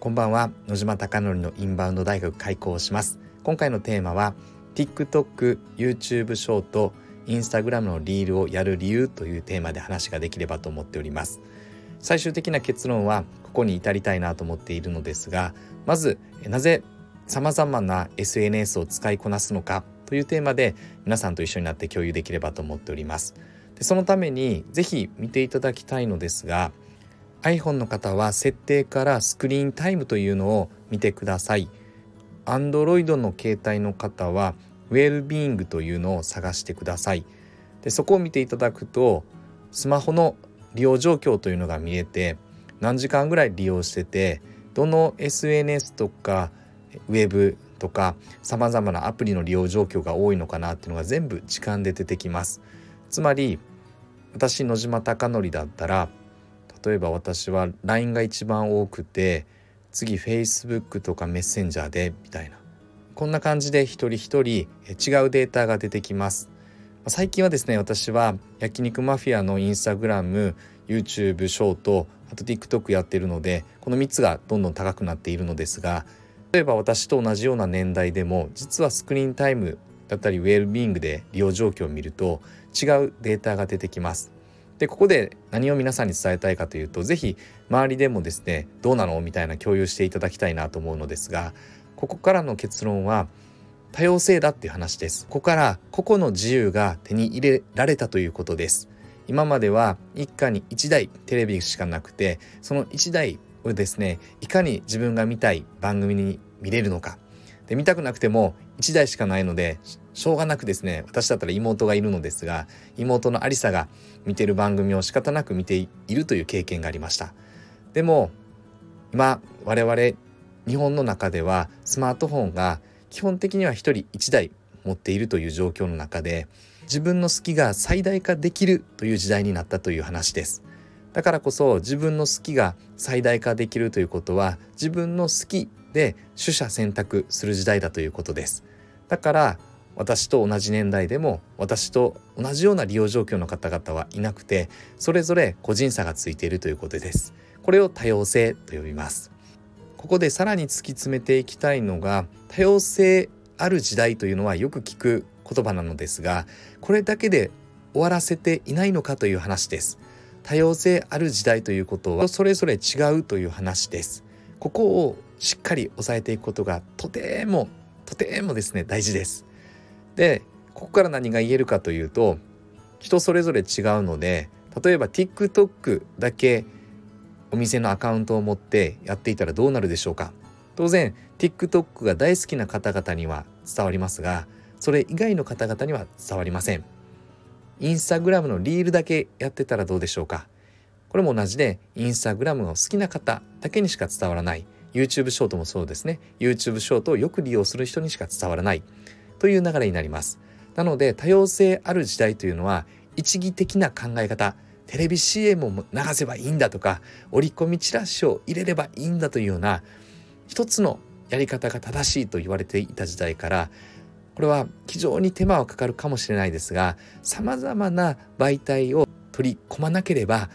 こんばんは。野島貴則のインバウンド大学開校します。今回のテーマは TikTok、YouTube ショート、Instagram のリールをやる理由というテーマで話ができればと思っております。最終的な結論はここに至りたいなと思っているのですがまずなぜ様々な SNS を使いこなすのかというテーマで皆さんと一緒になって共有できればと思っております。でそのためにぜひ見ていただきたいのですが iPhone の方は設定からスクリーンタイムというのを見てください。Android の携帯の方はウェルビーイングというのを探してください。でそこを見ていただくとスマホの利用状況というのが見えて何時間ぐらい利用しててどの SNS とかウェブとかさまざまなアプリの利用状況が多いのかなっていうのが全部時間で出てきます。つまり私野島貴則だったら例えば私は LINE が一番多くて次 Facebook とかメッセンジャーでみたいな。こんな感じで一人一人違うデータが出てきます。最近はですね私は焼肉マフィアのインスタグラム YouTube ショートあと TikTok やってるのでこの3つがどんどん高くなっているのですが例えば私と同じような年代でも実はスクリーンタイムだったりウェルビーイングで利用状況を見ると違うデータが出てきます。でここで何を皆さんに伝えたいかというと是非周りでもですねどうなのみたいな共有していただきたいなと思うのですがここからの結論は多様性だっていう話です。ここから個々の自由が手に入れられたということです。今までは一家に1台テレビしかなくてその1台をですねいかに自分が見たい番組に見れるのかで見たくなくても1台しかないのでしょうがなくですね私だったら妹がいるのですが妹のありさが見てる番組を仕方なく見ているという経験がありました。でも今我々日本の中ではスマートフォンが基本的には1人1台持っているという状況の中で自分の好きが最大化できるという時代になったという話です。だからこそ自分の好きが最大化できるということは自分の好きで取捨選択する時代だということです。だから私と同じ年代でも私と同じような利用状況の方々はいなくてそれぞれ個人差がついているということです。これを多様性と呼びます。ここでさらに突き詰めていきたいのが多様性ある時代というのはよく聞く言葉なのですがこれだけで終わらせていないのかという話です。多様性ある時代ということはそれぞれ違うという話です。ここをしっかり押さえていくことがとてもとてもですね大事です。でここから何が言えるかというと人それぞれ違うので例えば TikTok だけお店のアカウントを持ってやっていたらどうなるでしょうか。当然 TikTok が大好きな方々には伝わりますがそれ以外の方々には伝わりません。インスタグラムのリールだけやってたらどうでしょうか。これも同じでインスタグラムが好きな方だけにしか伝わらない。YouTube ショートもそうですね。YouTube ショートをよく利用する人にしか伝わらない。という流れになります。なので多様性ある時代というのは一義的な考え方。テレビ CM を流せばいいんだとか折り込みチラシを入れればいいんだというような一つのやり方が正しいと言われていた時代からこれは非常に手間はかかるかもしれないですがさまざまな媒体を取り込まなければ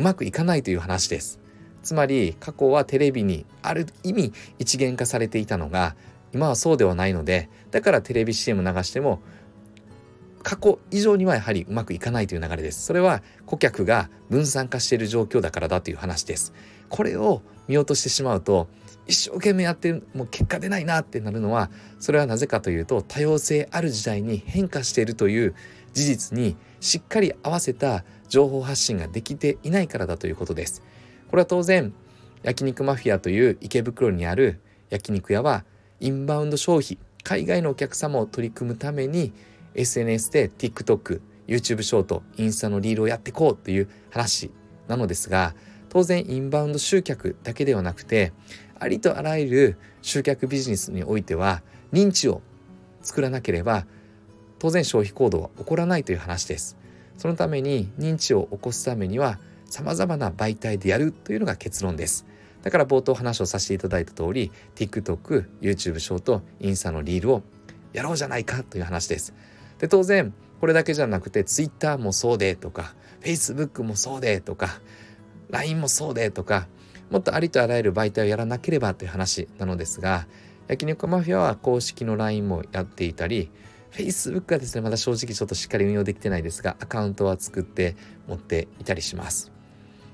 うまくいかないという話です。つまり過去はテレビにある意味一元化されていたのが今はそうではないのでだからテレビ CM 流しても過去以上にはやはりうまくいかないという流れです。それは顧客が分散化している状況だからだという話です。これを見落としてしまうと一生懸命やってもう結果出ないなってなるのはそれはなぜかというと多様性ある時代に変化しているという事実にしっかり合わせた情報発信ができていないからだということです。これは当然焼肉マフィアという池袋にある焼肉屋はインバウンド消費海外のお客様を取り組むために SNS で TikTok、YouTube ショート、インスタのリールをやっていこうという話なのですが当然インバウンド集客だけではなくてありとあらゆる集客ビジネスにおいては認知を作らなければ当然消費行動は起こらないという話です。そのために認知を起こすためには様々な媒体でやるというのが結論です。だから冒頭話をさせていただいた通り TikTok、YouTube ショート、インスタのリールをやろうじゃないかという話です。で当然これだけじゃなくて Twitter もそうでとか Facebook もそうでとか LINE もそうでとかもっとありとあらゆる媒体をやらなければという話なのですが焼肉マフィアは公式の LINE もやっていたり Facebook はですねまだ正直ちょっとしっかり運用できてないですがアカウントは作って持っていたりします。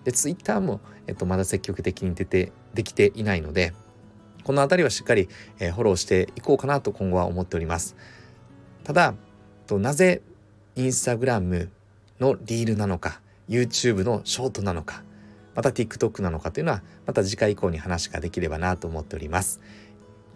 で Twitter も、えっと、まだ積極的に出てできていないのでこの辺りはしっかり、えー、フォローしていこうかなと今後は思っております。ただとなぜインスタグラムのリールなのか YouTube のショートなのかまた TikTok なのかというのはまた次回以降に話ができればなと思っております。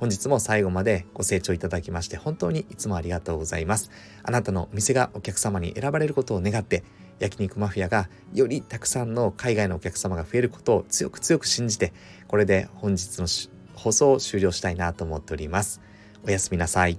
本日も最後までご清聴いただきまして本当にいつもありがとうございます。あなたのお店がお客様に選ばれることを願って焼肉マフィアがよりたくさんの海外のお客様が増えることを強く強く信じてこれで本日の放送を終了したいなと思っております。おやすみなさい。